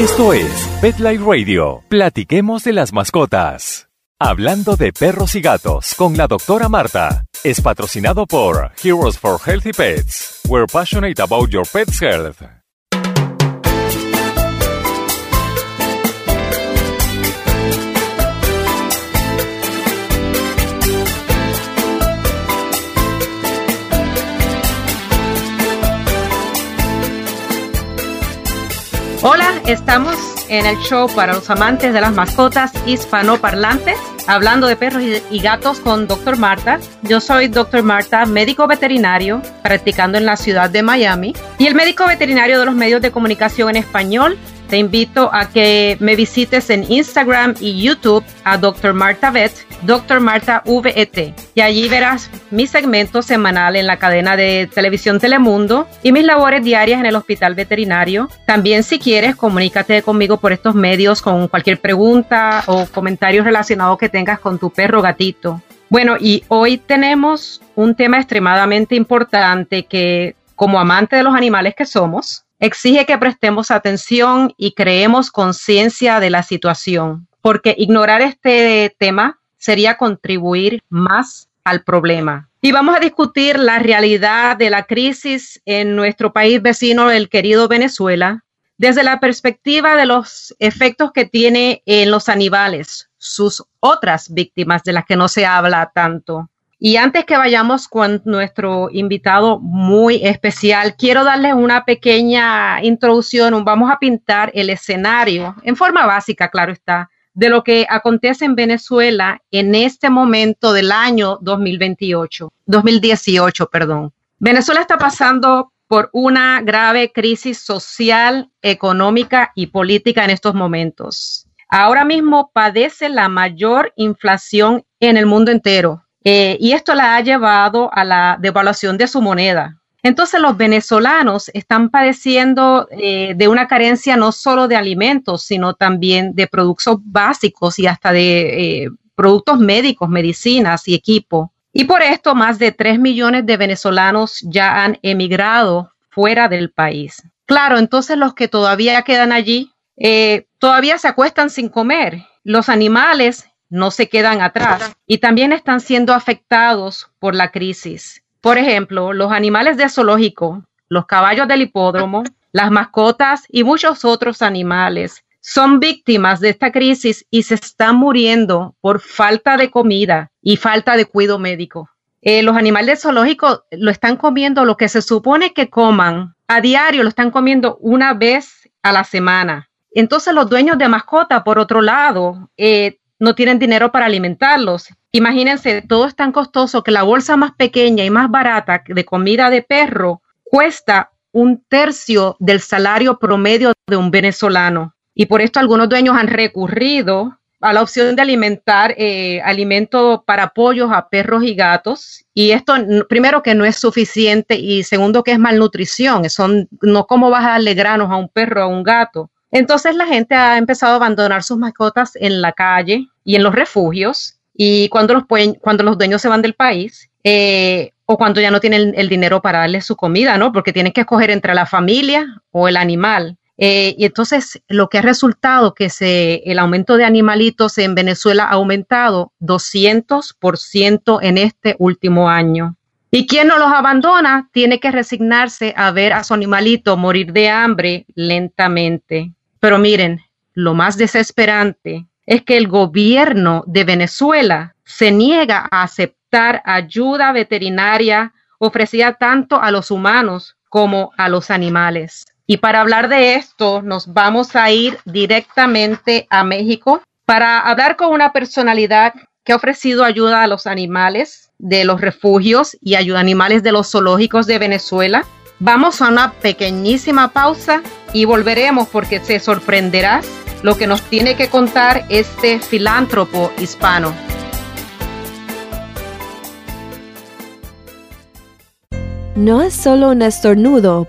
Esto es Pet Life Radio. Platiquemos de las mascotas. Hablando de perros y gatos con la doctora Marta. Es patrocinado por Heroes for Healthy Pets. We're passionate about your pet's health. Hola, estamos en el show para los amantes de las mascotas hispanoparlantes, hablando de perros y gatos con Dr. Marta. Yo soy Dr. Marta, médico veterinario, practicando en la ciudad de Miami, y el médico veterinario de los medios de comunicación en español te invito a que me visites en Instagram y YouTube a Dr. Marta Vet, Dr. Marta VET. Y allí verás mi segmento semanal en la cadena de televisión Telemundo y mis labores diarias en el hospital veterinario. También si quieres, comunícate conmigo por estos medios con cualquier pregunta o comentario relacionado que tengas con tu perro gatito. Bueno, y hoy tenemos un tema extremadamente importante que como amante de los animales que somos, exige que prestemos atención y creemos conciencia de la situación, porque ignorar este tema sería contribuir más al problema. Y vamos a discutir la realidad de la crisis en nuestro país vecino, el querido Venezuela, desde la perspectiva de los efectos que tiene en los animales, sus otras víctimas de las que no se habla tanto. Y antes que vayamos con nuestro invitado muy especial, quiero darles una pequeña introducción. Vamos a pintar el escenario, en forma básica, claro está, de lo que acontece en Venezuela en este momento del año 2028, 2018, perdón. Venezuela está pasando por una grave crisis social, económica y política en estos momentos. Ahora mismo padece la mayor inflación en el mundo entero eh, y esto la ha llevado a la devaluación de su moneda. Entonces los venezolanos están padeciendo eh, de una carencia no solo de alimentos, sino también de productos básicos y hasta de eh, productos médicos, medicinas y equipo. Y por esto más de 3 millones de venezolanos ya han emigrado fuera del país. Claro, entonces los que todavía quedan allí todavía se acuestan sin comer. Los animales no se quedan atrás y también están siendo afectados por la crisis. Por ejemplo, los animales de zoológico, los caballos del hipódromo, las mascotas y muchos otros animales son víctimas de esta crisis y se están muriendo por falta de comida y falta de cuidado médico. Eh, los animales de zoológico lo están comiendo lo que se supone que coman a diario, lo están comiendo una vez a la semana. Entonces los dueños de mascota, por otro lado, eh, no tienen dinero para alimentarlos. Imagínense, todo es tan costoso que la bolsa más pequeña y más barata de comida de perro cuesta un tercio del salario promedio de un venezolano. Y por esto algunos dueños han recurrido a la opción de alimentar eh, alimento para pollos a perros y gatos. Y esto, primero, que no es suficiente y segundo, que es malnutrición. Son, no como vas a darle granos a un perro a un gato. Entonces la gente ha empezado a abandonar sus mascotas en la calle y en los refugios y cuando los, cuando los dueños se van del país eh, o cuando ya no tienen el, dinero para darle su comida, ¿no? Porque tienen que escoger entre la familia o el animal. Eh, y entonces lo que ha resultado que el aumento de animalitos en Venezuela ha aumentado 200% en este último año. Y quien no los abandona tiene que resignarse a ver a su animalito morir de hambre lentamente. Pero miren, lo más desesperante es que el gobierno de Venezuela se niega a aceptar ayuda veterinaria ofrecida tanto a los humanos como a los animales. Y para hablar de esto, nos vamos a ir directamente a México para hablar con una personalidad que ha ofrecido ayuda a los animales de los refugios y ayuda a animales de los zoológicos de Venezuela. Vamos a una pequeñísima pausa y volveremos porque te sorprenderás lo que nos tiene que contar este filántropo hispano. No es solo un estornudo.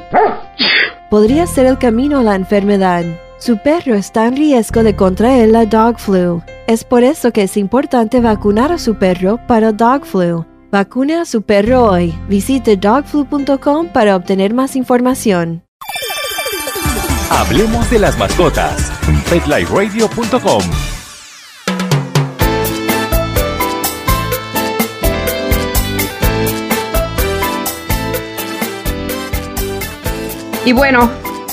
Podría ser el camino a la enfermedad. Su perro está en riesgo de contraer la dog flu. Es por eso que es importante vacunar a su perro para dog flu. Vacune a su perro hoy. Visite dogflu.com para obtener más información. Hablemos de las mascotas. PetLifeRadio.com Y bueno,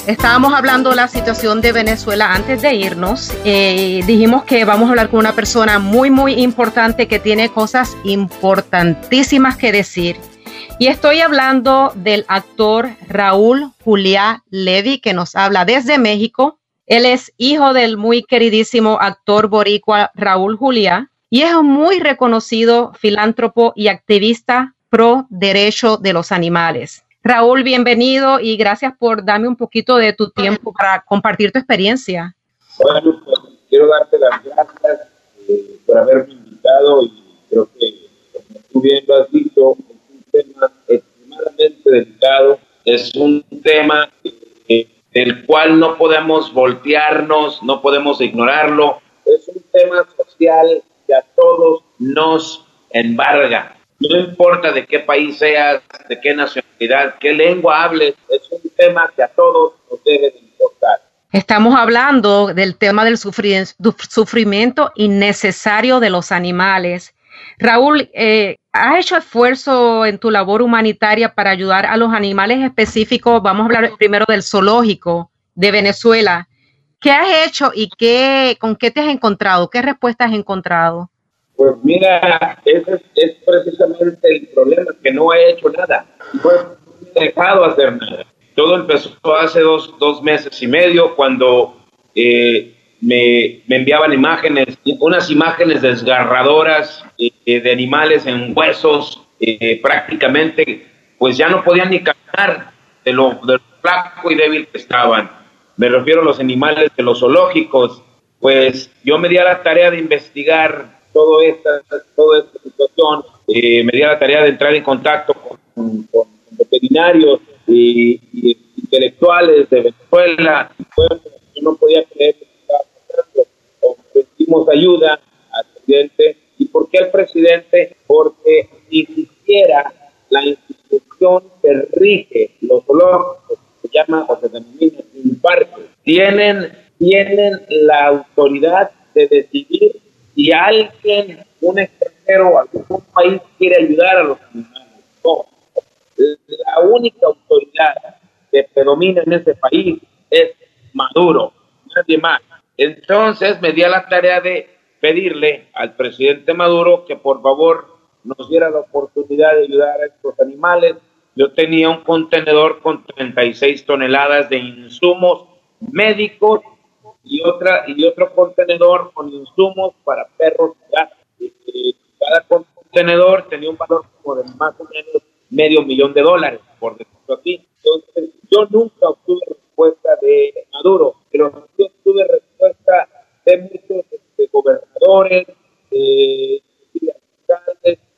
estábamos hablando de la situación de Venezuela antes de irnos. Eh, dijimos que vamos a hablar con una persona muy, muy importante que tiene cosas importantísimas que decir. Y estoy hablando del actor Raúl Juliá Levy, que nos habla desde México. Él es hijo del muy queridísimo actor boricua Raúl Juliá y es un muy reconocido filántropo y activista pro derecho de los animales. Raúl, bienvenido y gracias por darme un poquito de tu tiempo para compartir tu experiencia. Bueno, pues, quiero darte las gracias eh, por haberme invitado y creo que, como tú bien lo has dicho, tema extremadamente delicado, es un tema eh, del cual no podemos voltearnos, no podemos ignorarlo, es un tema social que a todos nos embarga no importa de qué país seas, de qué nacionalidad, qué lengua hables, es un tema que a todos nos debe de importar. Estamos hablando del tema del sufrimiento innecesario de los animales. Raúl, eh, ¿has hecho esfuerzo en tu labor humanitaria para ayudar a los animales específicos? Vamos a hablar primero del zoológico de Venezuela. ¿Qué has hecho y qué, con qué te has encontrado? ¿Qué respuestas has encontrado? Pues mira, ese es, precisamente el problema, que no he hecho nada. No he dejado hacer nada. Todo empezó hace dos, dos meses y medio cuando eh, me, me, enviaban imágenes, unas imágenes desgarradoras eh, de animales en huesos, eh, prácticamente, pues ya no podían ni caminar de lo, de lo flaco y débil que estaban. Me refiero a los animales de los zoológicos. Pues yo me di a la tarea de investigar todo esta, toda esta situación, eh, me di la tarea de entrar en contacto con, veterinarios y, intelectuales de Venezuela. Bueno, yo no podía creer que. Ofrecimos ayuda al presidente. ¿Y por qué al presidente? Porque ni siquiera la institución que rige los zoológicos, se llama o se denomina parque, tienen, tienen la autoridad de decidir si alguien, un extranjero, algún país quiere ayudar a los animales, no. La única autoridad que predomina en ese país es Maduro, nadie más. Entonces me di a la tarea de pedirle al presidente Maduro que por favor nos diera la oportunidad de ayudar a estos animales. Yo tenía un contenedor con 36 toneladas de insumos médicos y otra y otro contenedor con insumos para perros cada contenedor tenía un valor como de más o menos medio millón de dólares, por decirlo así. Entonces, yo nunca obtuve respuesta de Maduro, pero yo obtuve respuesta de muchos este, gobernadores, de,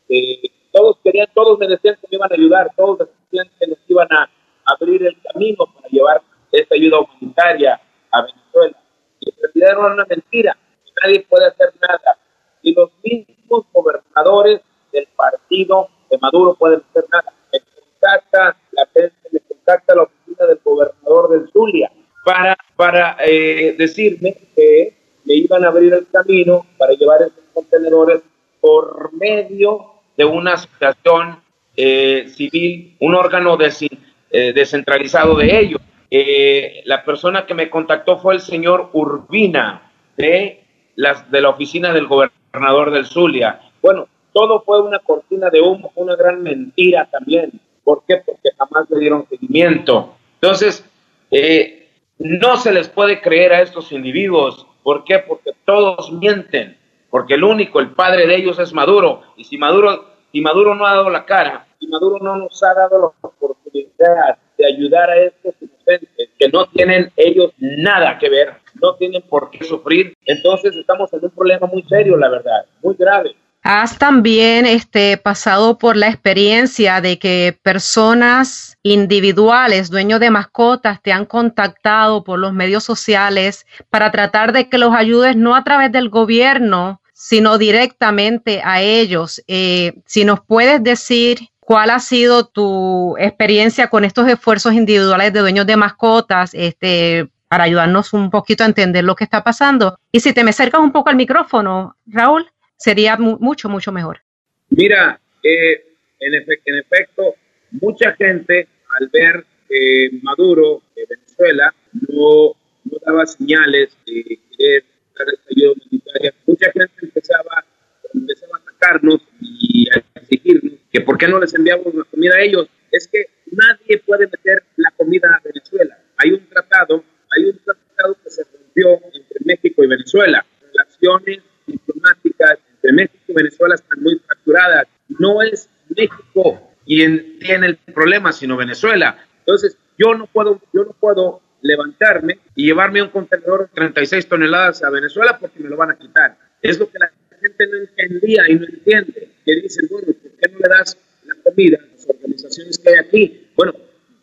de, todos querían, todos me decían que me iban a ayudar, todos me decían que nos iban a abrir el camino para llevar esta ayuda humanitaria a Venezuela y en realidad era una mentira. Nadie puede hacer nada. Y los mismos gobernadores del partido de Maduro pueden hacer nada. Me contacta la gente, me contacta la oficina del gobernador del Zulia para, para eh, decirme que me iban a abrir el camino para llevar esos contenedores por medio de una asociación eh, civil, un órgano eh, descentralizado de ellos. Eh, la persona que me contactó fue el señor Urbina de, las, de la oficina del gobernador del Zulia. Bueno, todo fue una cortina de humo, una gran mentira también. ¿Por qué? Porque jamás le dieron seguimiento. Entonces, eh, no se les puede creer a estos individuos. ¿Por qué? Porque todos mienten. Porque el único, el padre de ellos es Maduro. Y si Maduro, si Maduro no ha dado la cara, si Maduro no nos ha dado la oportunidad de ayudar a estos inocentes que no tienen ellos nada que ver, no tienen por qué sufrir. Entonces estamos en un problema muy serio, la verdad, muy grave. Has también este, pasado por la experiencia de que personas individuales, dueños de mascotas, te han contactado por los medios sociales para tratar de que los ayudes no a través del gobierno, sino directamente a ellos. Eh, si nos puedes decir ¿Cuál ha sido tu experiencia con estos esfuerzos individuales de dueños de mascotas? Este, para ayudarnos un poquito a entender lo que está pasando. Y si te me acercas un poco al micrófono, Raúl, sería mucho, mucho mejor. Mira, eh, en, en, efecto, mucha gente al ver que Maduro de Venezuela no, no daba señales de querer dar ayuda humanitaria, mucha gente empezaba, empezaba a atacarnos y a exigirnos que por qué no les enviamos la comida a ellos. Es que nadie puede meter la comida a Venezuela. Hay un tratado, hay un tratado que se rompió entre México y Venezuela. Relaciones diplomáticas entre México y Venezuela están muy fracturadas. No es México quien tiene el problema, sino Venezuela. Entonces, yo no puedo, yo no puedo levantarme y llevarme un contenedor de 36 toneladas a Venezuela porque me lo van a quitar. Es lo que la gente no entendía y no entiende. Que dicen, bueno, ¿por qué no le das la comida a las organizaciones que hay aquí? Bueno,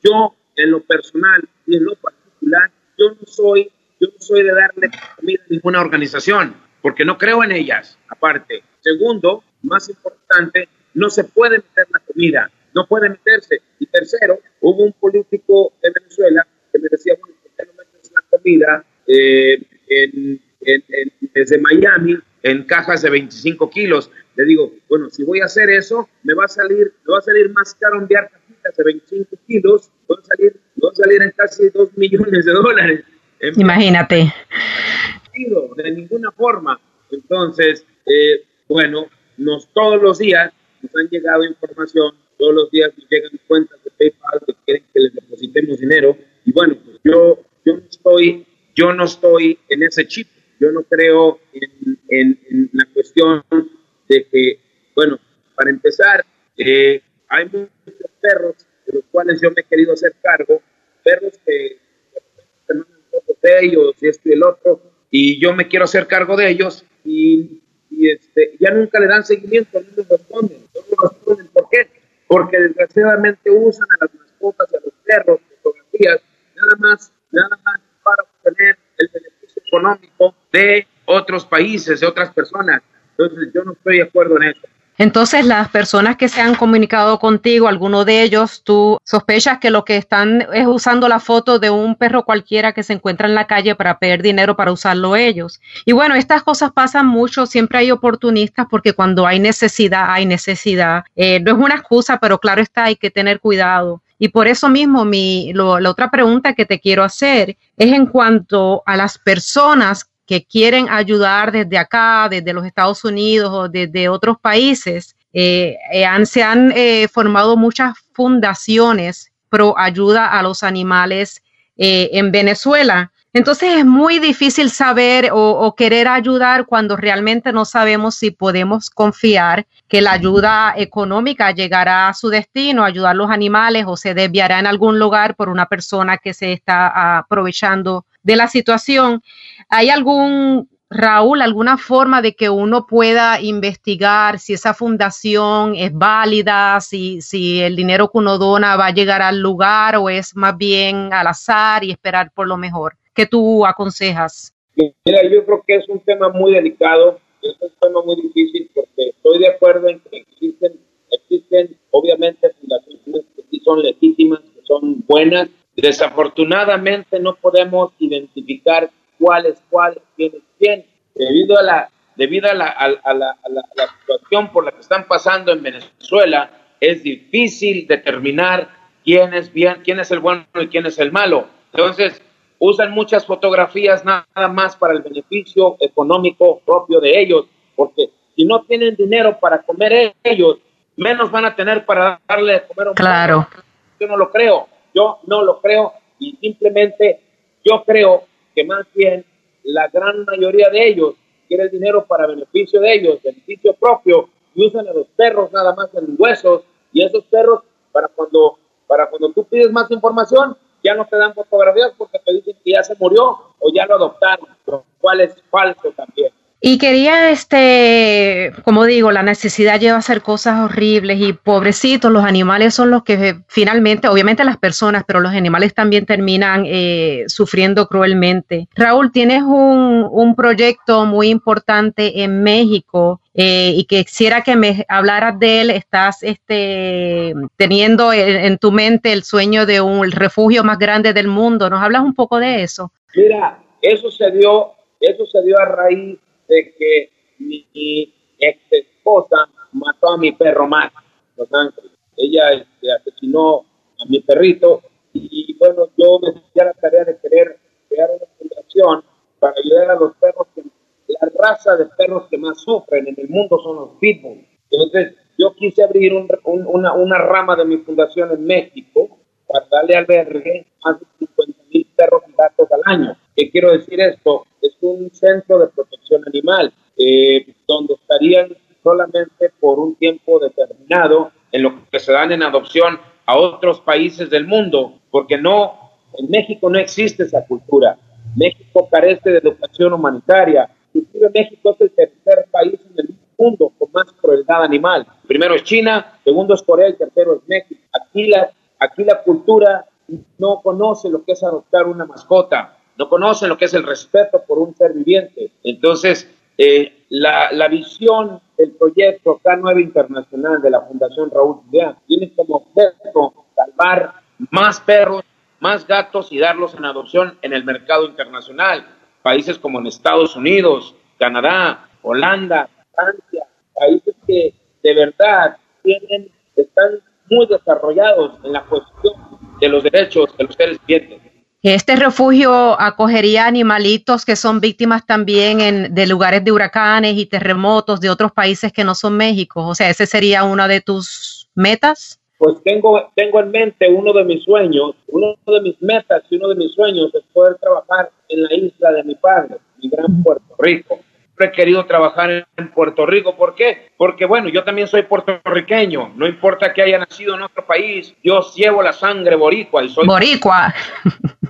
yo en lo personal y en lo particular, yo no soy, yo no soy de darle comida a ninguna organización porque no creo en ellas, aparte. Segundo, más importante, no se puede meter la comida, no puede meterse. Y tercero, hubo un político de Venezuela que me decía, bueno, ¿por qué no metes la comida eh, desde Miami en cajas de 25 kilos? Le digo, bueno, si voy a hacer eso, me va a salir, me va a salir más caro enviar cajitas de 25 kilos, va a salir, va a salir en casi 2 millones de dólares. Imagínate de ninguna forma. Entonces, eh, bueno, nos todos los días nos han llegado información, todos los días nos llegan cuentas de PayPal que quieren que les depositemos dinero. Y bueno, pues yo, yo no estoy, yo no estoy en ese chip. Yo no creo en, en, la cuestión de que, bueno, para empezar, eh, hay muchos perros de los cuales yo me he querido hacer cargo, perros que, de ellos esto y el otro, y yo me quiero hacer cargo de ellos y, este, ya nunca le dan seguimiento, no les responden, no responden. ¿Por qué? Porque desgraciadamente usan a las mascotas a los perros, fotografías, nada más, nada más para obtener el beneficio económico de otros países, de otras personas. Entonces yo no estoy de acuerdo en eso. Entonces, las personas que se han comunicado contigo, alguno de ellos, tú sospechas que lo que están es usando la foto de un perro cualquiera que se encuentra en la calle para pedir dinero para usarlo ellos. Y bueno, estas cosas pasan mucho, siempre hay oportunistas porque cuando hay necesidad, hay necesidad. Eh, no es una excusa, pero claro está, hay que tener cuidado. Y por eso mismo, mi, la otra pregunta que te quiero hacer es en cuanto a las personas que quieren ayudar desde acá, desde los Estados Unidos o desde otros países, eh, eh, se han eh, formado muchas fundaciones pro ayuda a los animales en Venezuela. Entonces es muy difícil saber o, querer ayudar cuando realmente no sabemos si podemos confiar que la ayuda económica llegará a su destino, ayudar a los animales o se desviará en algún lugar por una persona que se está aprovechando de la situación. ¿Hay algún, Raúl, alguna forma de que uno pueda investigar si esa fundación es válida, si, si el dinero que uno dona va a llegar al lugar o es más bien al azar y esperar por lo mejor? ¿Qué tú aconsejas? Mira, yo creo que es un tema muy delicado, es un tema muy difícil porque estoy de acuerdo en que existen, existen obviamente fundaciones que sí son legítimas, que son buenas, Desafortunadamente no podemos identificar cuál es cuál, quién es quién, debido a la, debido a la, a, la, situación por la que están pasando en Venezuela, es difícil determinar quién es bien, quién es el bueno y quién es el malo. Entonces, usan muchas fotografías nada más para el beneficio económico propio de ellos, porque si no tienen dinero para comer ellos, menos van a tener para darle de comer a un Claro. Yo no lo creo. Yo no lo creo y simplemente yo creo que más bien la gran mayoría de ellos quiere el dinero para beneficio de ellos, beneficio propio, y usan a los perros nada más en huesos, y esos perros, para cuando, para cuando tú pides más información, ya no te dan fotografías porque te dicen que ya se murió o ya lo adoptaron, lo cual es falso también. Y quería, este, como digo, la necesidad lleva a hacer cosas horribles y pobrecitos, los animales son los que finalmente, obviamente las personas, pero los animales también terminan eh, sufriendo cruelmente. Raúl, tienes un, un, proyecto muy importante en México eh, y quisiera que me hablaras de él. Estás este, teniendo en, en tu mente el sueño de un refugio más grande del mundo. ¿Nos hablas un poco de eso? Mira, eso se dio, eso se dio a raíz de que mi ex esposa mató a mi perro Max, Los Ángeles. Ella este, asesinó a mi perrito y bueno, yo me di a la tarea de querer crear una fundación para ayudar a los perros que la raza de perros que más sufren en el mundo son los pitbull. Entonces, yo quise abrir un, una, una, rama de mi fundación en México para darle albergue a más de 50 mil perros y gatos al año. ¿Qué quiero decir esto? Un centro de protección animal, eh, donde estarían solamente por un tiempo determinado en lo que se dan en adopción a otros países del mundo, porque no, en México no existe esa cultura. México carece de educación humanitaria. Inclusive México es el tercer país en el mundo con más crueldad animal. Primero es China, segundo es Corea y tercero es México. Aquí la, aquí la cultura no conoce lo que es adoptar una mascota no conocen lo que es el respeto por un ser viviente. Entonces, eh, la, visión del proyecto K9 Internacional de la Fundación Raúl Julián tiene como objetivo salvar más perros, más gatos y darlos en adopción en el mercado internacional. Países como en Estados Unidos, Canadá, Holanda, Francia, países que de verdad están muy desarrollados en la cuestión de los derechos de los seres vivientes. Este refugio acogería animalitos que son víctimas también en, de lugares de huracanes y terremotos de otros países que no son México. O sea, ese sería una de tus metas. Pues tengo, tengo en mente uno de mis sueños, uno de mis metas y uno de mis sueños es poder trabajar en la isla de mi padre, mi gran Puerto Rico. Siempre he querido trabajar en Puerto Rico. ¿Por qué? Porque, bueno, yo también soy puertorriqueño. No importa que haya nacido en otro país, yo llevo la sangre boricua y soy... Boricua.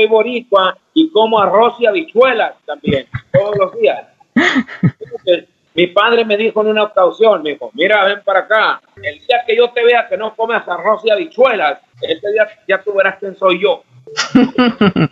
soy boricua y como arroz y habichuelas también, todos los días. mi padre me dijo en una ocasión, me dijo, mira, ven para acá, el día que yo te vea que no comes arroz y habichuelas, ese día ya tú verás quién soy yo.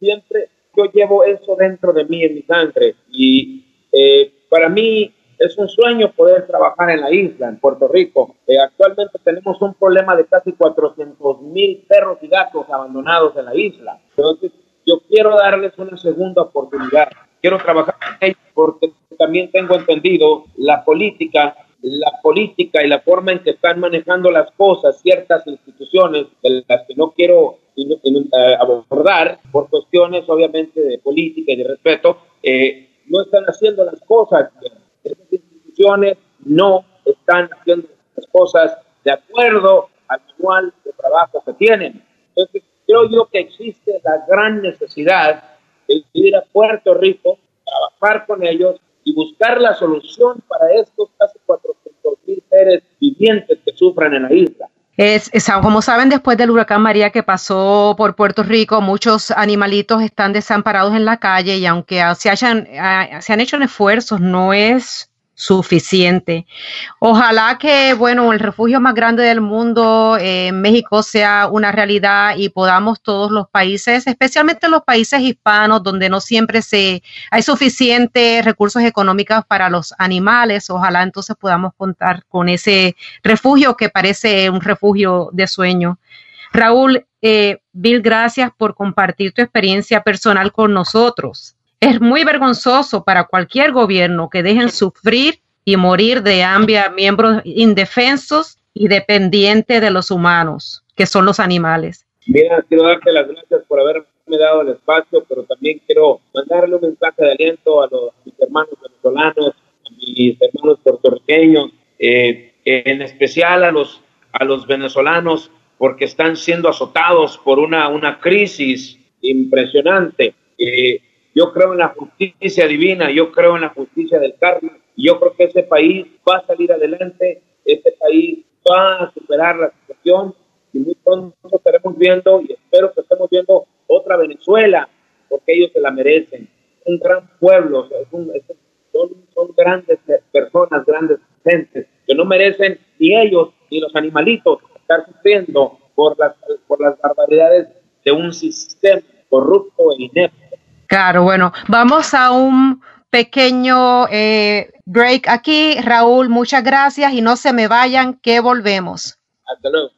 Siempre yo llevo eso dentro de mí, en mi sangre, y eh, para mí es un sueño poder trabajar en la isla, en Puerto Rico. Eh, actualmente tenemos un problema de casi 400 mil perros y gatos abandonados en la isla. Entonces, yo quiero darles una segunda oportunidad. Quiero trabajar con ellos porque también tengo entendido la política, la política y la forma en que están manejando las cosas ciertas instituciones de las que no quiero eh, abordar por cuestiones obviamente de política y de respeto, eh, no están haciendo las cosas bien esas instituciones no están haciendo las cosas de acuerdo al manual de trabajo que tienen. Entonces, creo yo que existe la gran necesidad de ir a Puerto Rico, trabajar con ellos y buscar la solución para estos casi 400 mil seres vivientes que sufran en la isla. Es, como saben, después del huracán María que pasó por Puerto Rico, muchos animalitos están desamparados en la calle y aunque se, hayan, ah, se han hecho esfuerzos, no es suficiente. Ojalá que, bueno, el refugio más grande del mundo en México sea una realidad y podamos todos los países, especialmente los países hispanos, donde no siempre se hay suficientes recursos económicos para los animales. Ojalá entonces podamos contar con ese refugio que parece un refugio de sueño. Raúl, eh, Bill, gracias por compartir tu experiencia personal con nosotros. Es muy vergonzoso para cualquier gobierno que dejen sufrir y morir de hambre a miembros indefensos y dependientes de los humanos, que son los animales. Mira, quiero darte las gracias por haberme dado el espacio, pero también quiero mandarle un mensaje de aliento a, los, mis hermanos venezolanos, a mis hermanos puertorriqueños, eh, en especial a los, a los venezolanos, porque están siendo azotados por una, una crisis impresionante. Eh, yo creo en la justicia divina, yo creo en la justicia del karma, yo creo que ese país va a salir adelante, ese país va a superar la situación y muy pronto estaremos viendo y espero que estemos viendo otra Venezuela porque ellos se la merecen. un gran pueblo, son, son, grandes personas, grandes gentes, que no merecen ni ellos ni los animalitos estar sufriendo por las, por las barbaridades de un sistema corrupto e inepto. Claro, bueno, vamos a un pequeño eh, break aquí. Raúl, muchas gracias y no se me vayan que volvemos. Hasta luego.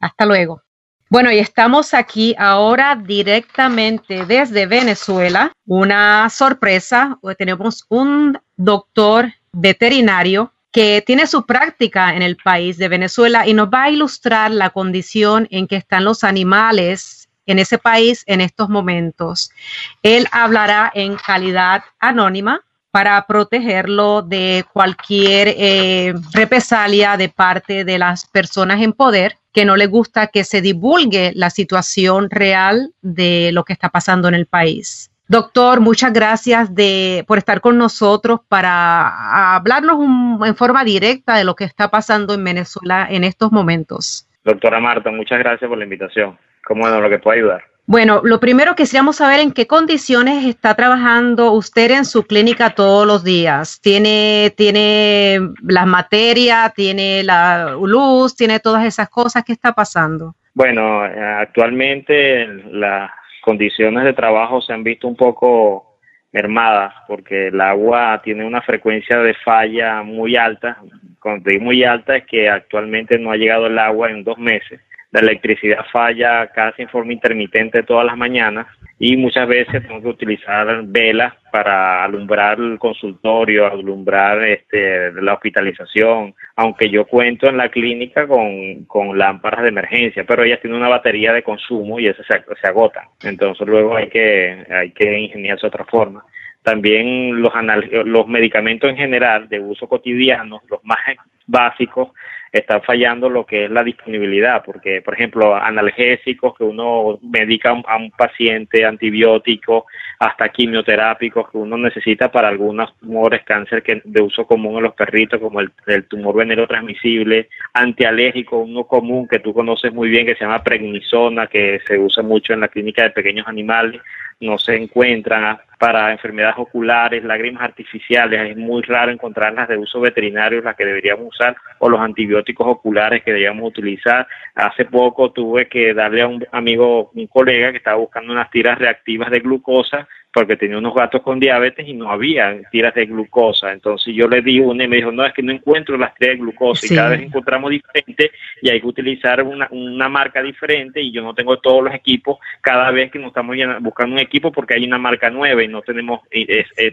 Hasta luego. Bueno, y estamos aquí ahora directamente desde Venezuela. Una sorpresa, tenemos un doctor veterinario que tiene su práctica en el país de Venezuela y nos va a ilustrar la condición en que están los animales en ese país en estos momentos. Él hablará en calidad anónima para protegerlo de cualquier eh, represalia de parte de las personas en poder que no le gusta que se divulgue la situación real de lo que está pasando en el país. Doctor, muchas gracias de, por estar con nosotros para hablarnos en forma directa de lo que está pasando en Venezuela en estos momentos. Doctora Marta, muchas gracias por la invitación. ¿Cómo es lo que puedo ayudar? Bueno, lo primero quisiéramos saber en qué condiciones está trabajando usted en su clínica todos los días. ¿Tiene, tiene las materias, tiene la luz, tiene todas esas cosas? ¿Qué está pasando? Bueno, actualmente las condiciones de trabajo se han visto un poco mermadas porque el agua tiene una frecuencia de falla muy alta. Cuando digo muy alta es que actualmente no ha llegado el agua en dos meses la electricidad falla casi en forma intermitente todas las mañanas y muchas veces tengo que utilizar velas para alumbrar el consultorio, alumbrar este, la hospitalización, aunque yo cuento en la clínica con, con lámparas de emergencia, pero ellas tienen una batería de consumo y esas se, se agotan. Entonces luego hay que, hay que ingeniarse otra forma. También los, los medicamentos en general de uso cotidiano, los más básicos, está fallando lo que es la disponibilidad, porque, por ejemplo, analgésicos que uno medica a un paciente, antibióticos, hasta quimioterápicos que uno necesita para algunos tumores, cáncer que de uso común en los perritos, como el, tumor venero transmisible, antialérgico, uno común que tú conoces muy bien, que se llama prednisona, que se usa mucho en la clínica de pequeños animales, no se encuentran para enfermedades oculares, lágrimas artificiales, es muy raro encontrarlas de uso veterinario, las que deberíamos usar, o los antibióticos oculares que deberíamos utilizar. Hace poco tuve que darle a un amigo, un colega que estaba buscando unas tiras reactivas de glucosa porque tenía unos gatos con diabetes y no había tiras de glucosa. Entonces yo le di una y me dijo, no, es que no encuentro las tiras de glucosa y cada vez encontramos diferente y hay que utilizar una, una marca diferente y yo no tengo todos los equipos cada vez que nos estamos buscando un equipo porque hay una marca nueva y no tenemos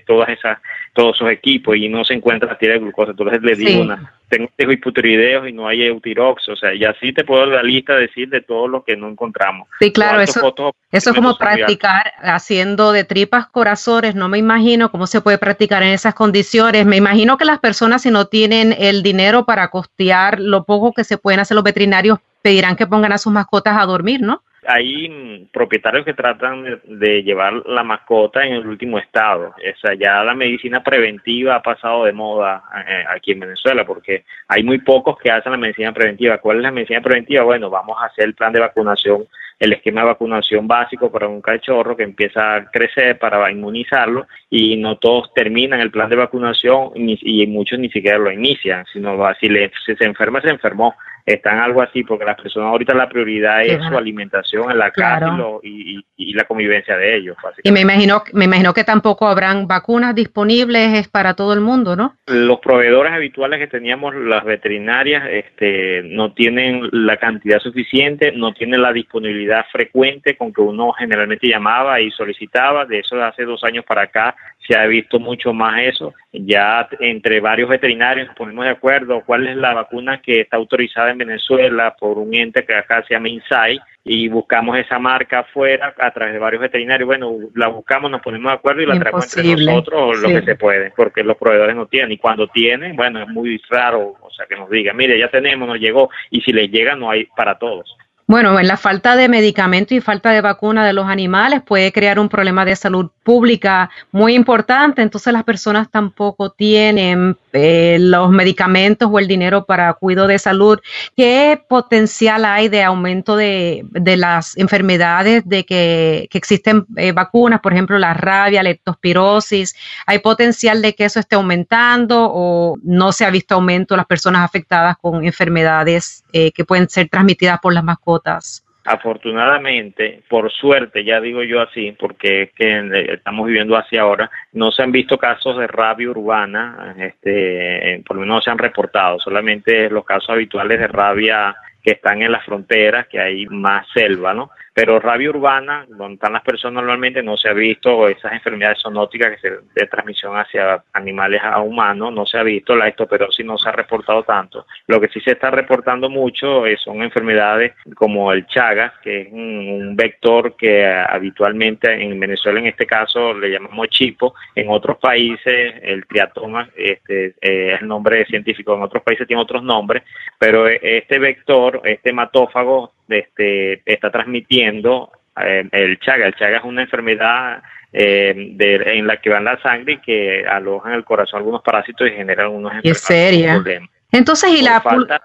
todas esas, todos esos equipos y no se encuentra la tira de glucosa. Entonces le di una tengo hipotiroideos y no hay eutirox, o sea, ya sí te puedo la lista decir de todo lo que no encontramos. Sí, claro, eso, eso es como practicar haciendo de tripas corazones, no me imagino cómo se puede practicar en esas condiciones, me imagino que las personas si no tienen el dinero para costear lo poco que se pueden hacer los veterinarios, pedirán que pongan a sus mascotas a dormir, ¿no? Hay propietarios que tratan de, llevar la mascota en el último estado. O sea, ya la medicina preventiva ha pasado de moda eh, aquí en Venezuela porque hay muy pocos que hacen la medicina preventiva. ¿Cuál es la medicina preventiva? Bueno, vamos a hacer el plan de vacunación, el esquema de vacunación básico para un cachorro que empieza a crecer para inmunizarlo y no todos terminan el plan de vacunación y, muchos ni siquiera lo inician, sino si, le, si se enferma, se enfermó están algo así, porque las personas ahorita la prioridad es su alimentación en la casa y, la convivencia de ellos. Y me imagino, me imagino que tampoco habrán vacunas disponibles para todo el mundo, ¿no? Los proveedores habituales que teníamos, las veterinarias, este, no tienen la cantidad suficiente, no tienen la disponibilidad frecuente con que uno generalmente llamaba y solicitaba. De eso de hace dos años para acá se ha visto mucho más eso. Ya entre varios veterinarios nos ponemos de acuerdo cuál es la vacuna que está autorizada en Venezuela por un ente que acá se llama INSAI y buscamos esa marca afuera a través de varios veterinarios. Bueno, la buscamos, nos ponemos de acuerdo y la traemos entre nosotros lo que se puede, porque los proveedores no tienen. Y cuando tienen, bueno, es muy raro, o sea, que nos digan, mire, ya tenemos, nos llegó, y si les llega, no hay para todos. Bueno, en la falta de medicamento y falta de vacuna de los animales puede crear un problema de salud pública muy importante, entonces las personas tampoco tienen eh, los medicamentos o el dinero para cuidado de salud, ¿qué potencial hay de aumento de, las enfermedades de que, existen eh, vacunas, por ejemplo, la rabia, la leptospirosis? ¿Hay potencial de que eso esté aumentando o no se ha visto aumento de las personas afectadas con enfermedades eh, que pueden ser transmitidas por las mascotas? Afortunadamente, por suerte, ya digo yo así, porque eh, estamos viviendo así ahora, no se han visto casos de rabia urbana, este, por lo menos no se han reportado, solamente los casos habituales de rabia que están en las fronteras, que hay más selva, ¿no? Pero rabia urbana, donde están las personas normalmente, no se ha visto esas enfermedades zoonóticas que se, de transmisión hacia animales a humanos, no se ha visto, la estoperosis no se ha reportado tanto. Lo que sí se está reportando mucho eh, son enfermedades como el Chagas, que es un, vector que habitualmente en Venezuela en este caso le llamamos chipo, en otros países el triatoma este, eh, es el nombre científico, en otros países tiene otros nombres, pero eh, este vector, este hematófago, este, está transmitiendo eh, el Chaga. El Chaga es una enfermedad eh, en la que va en la sangre y que alojan el corazón algunos parásitos y generan unos problemas. Entonces, y la falta,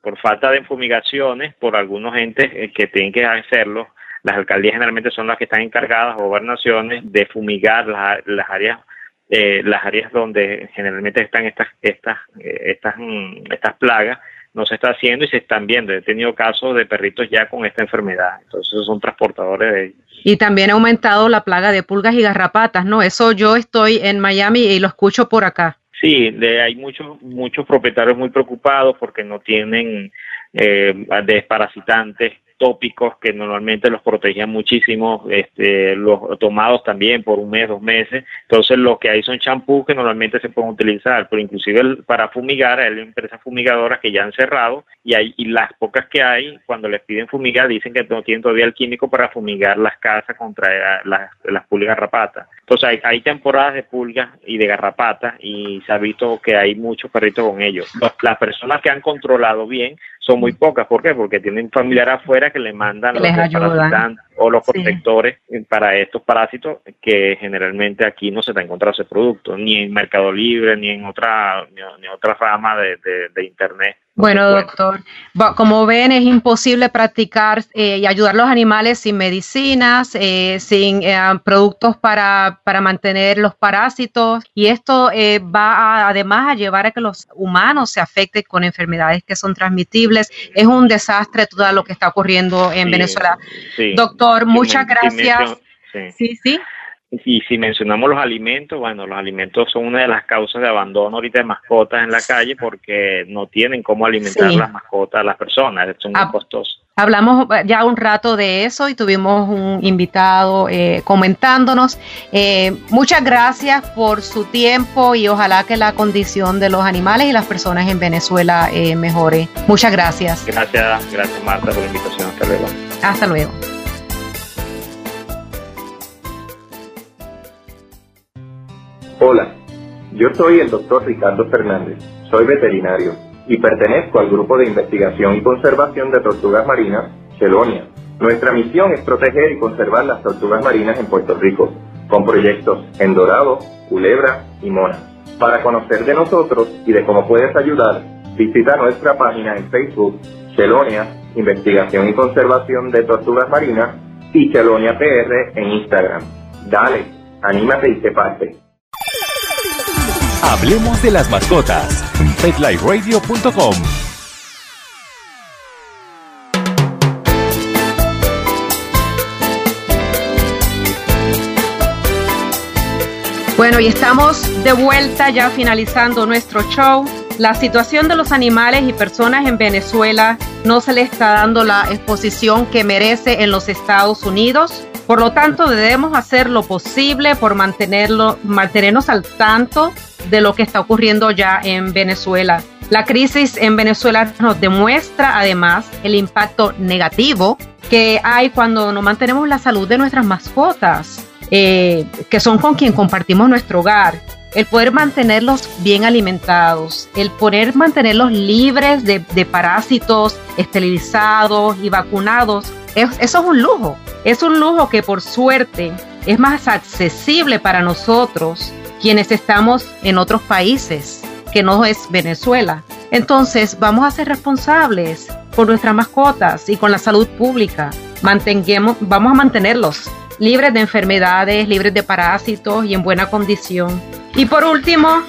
por falta de fumigaciones, por algunos entes eh, que tienen que hacerlo, las alcaldías generalmente son las que están encargadas, gobernaciones, de fumigar las, las áreas las áreas donde generalmente están estas estas estas mm, estas plagas no se está haciendo y se están viendo. He tenido casos de perritos ya con esta enfermedad, entonces son transportadores de ellos. Y también ha aumentado la plaga de pulgas y garrapatas, ¿no? Eso yo estoy en Miami y lo escucho por acá. Sí, de, hay muchos muchos propietarios muy preocupados porque no tienen eh, desparasitantes tópicos que normalmente los protegían muchísimo, este, los tomados también por un mes, dos meses. Entonces lo que hay son champús que normalmente se pueden utilizar, pero inclusive para fumigar hay empresas fumigadoras que ya han cerrado y, hay, y las pocas que hay, cuando les piden fumigar, dicen que no tienen todavía el químico para fumigar las casas contra las, las pulgas garrapatas. Entonces hay, hay temporadas de pulgas y de garrapatas y se ha visto que hay muchos perritos con ellos. Las personas que han controlado bien son muy pocas. ¿Por qué? Porque tienen familiar afuera que le mandan los o los protectores para estos parásitos que generalmente aquí no se te encontrado ese producto, ni en Mercado Libre, ni en otra, ni, otra rama de, de Internet. Bueno, doctor, como ven, es imposible practicar eh, y ayudar a los animales sin medicinas, eh, sin eh, productos para, para, mantener los parásitos. Y esto va además a llevar a que los humanos se afecten con enfermedades que son transmitibles. Es un desastre todo lo que está ocurriendo en Venezuela. Doctor, muchas gracias. sí, sí. Y si mencionamos los alimentos, bueno, los alimentos son una de las causas de abandono ahorita de mascotas en la calle porque no tienen cómo alimentar las mascotas a las personas, son muy costosos. Hablamos ya un rato de eso y tuvimos un invitado eh, comentándonos. Eh, muchas gracias por su tiempo y ojalá que la condición de los animales y las personas en Venezuela eh, mejore. Muchas gracias. Gracias, gracias Marta por la invitación. Hasta luego. Hasta luego. Hola, yo soy el doctor Ricardo Fernández, soy veterinario y pertenezco al grupo de investigación y conservación de tortugas marinas, Chelonia. Nuestra misión es proteger y conservar las tortugas marinas en Puerto Rico, con proyectos en Dorado, Culebra y Mona. Para conocer de nosotros y de cómo puedes ayudar, visita nuestra página en Facebook, Chelonia, Investigación y Conservación de Tortugas Marinas, y Chelonia PR en Instagram. Dale, anímate y se parte. Hablemos de las mascotas. PetLifeRadio.com Bueno, y estamos de vuelta ya finalizando nuestro show. La situación de los animales y personas en Venezuela no se le está dando la exposición que merece en los Estados Unidos. Por lo tanto, debemos hacer lo posible por mantenerlo, mantenernos al tanto de lo que está ocurriendo ya en Venezuela. La crisis en Venezuela nos demuestra además el impacto negativo que hay cuando no mantenemos la salud de nuestras mascotas, eh, que son con quien compartimos nuestro hogar. El poder mantenerlos bien alimentados, el poder mantenerlos libres de, parásitos, esterilizados y vacunados, eso es un lujo. Es un lujo que por suerte es más accesible para nosotros quienes estamos en otros países, que no es Venezuela. Entonces, vamos a ser responsables con nuestras mascotas y con la salud pública. Vamos a mantenerlos libres de enfermedades, libres de parásitos y en buena condición. Y por último,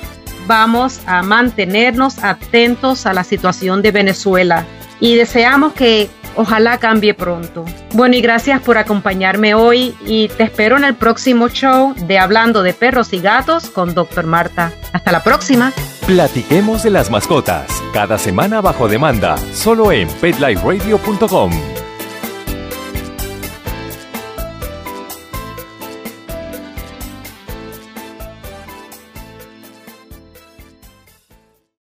vamos a mantenernos atentos a la situación de Venezuela y deseamos que ojalá cambie pronto. Bueno, y gracias por acompañarme hoy y te espero en el próximo show de Hablando de Perros y Gatos con Dr. Marta. Hasta la próxima. Platiquemos de las mascotas, cada semana bajo demanda, solo en petliferadio.com.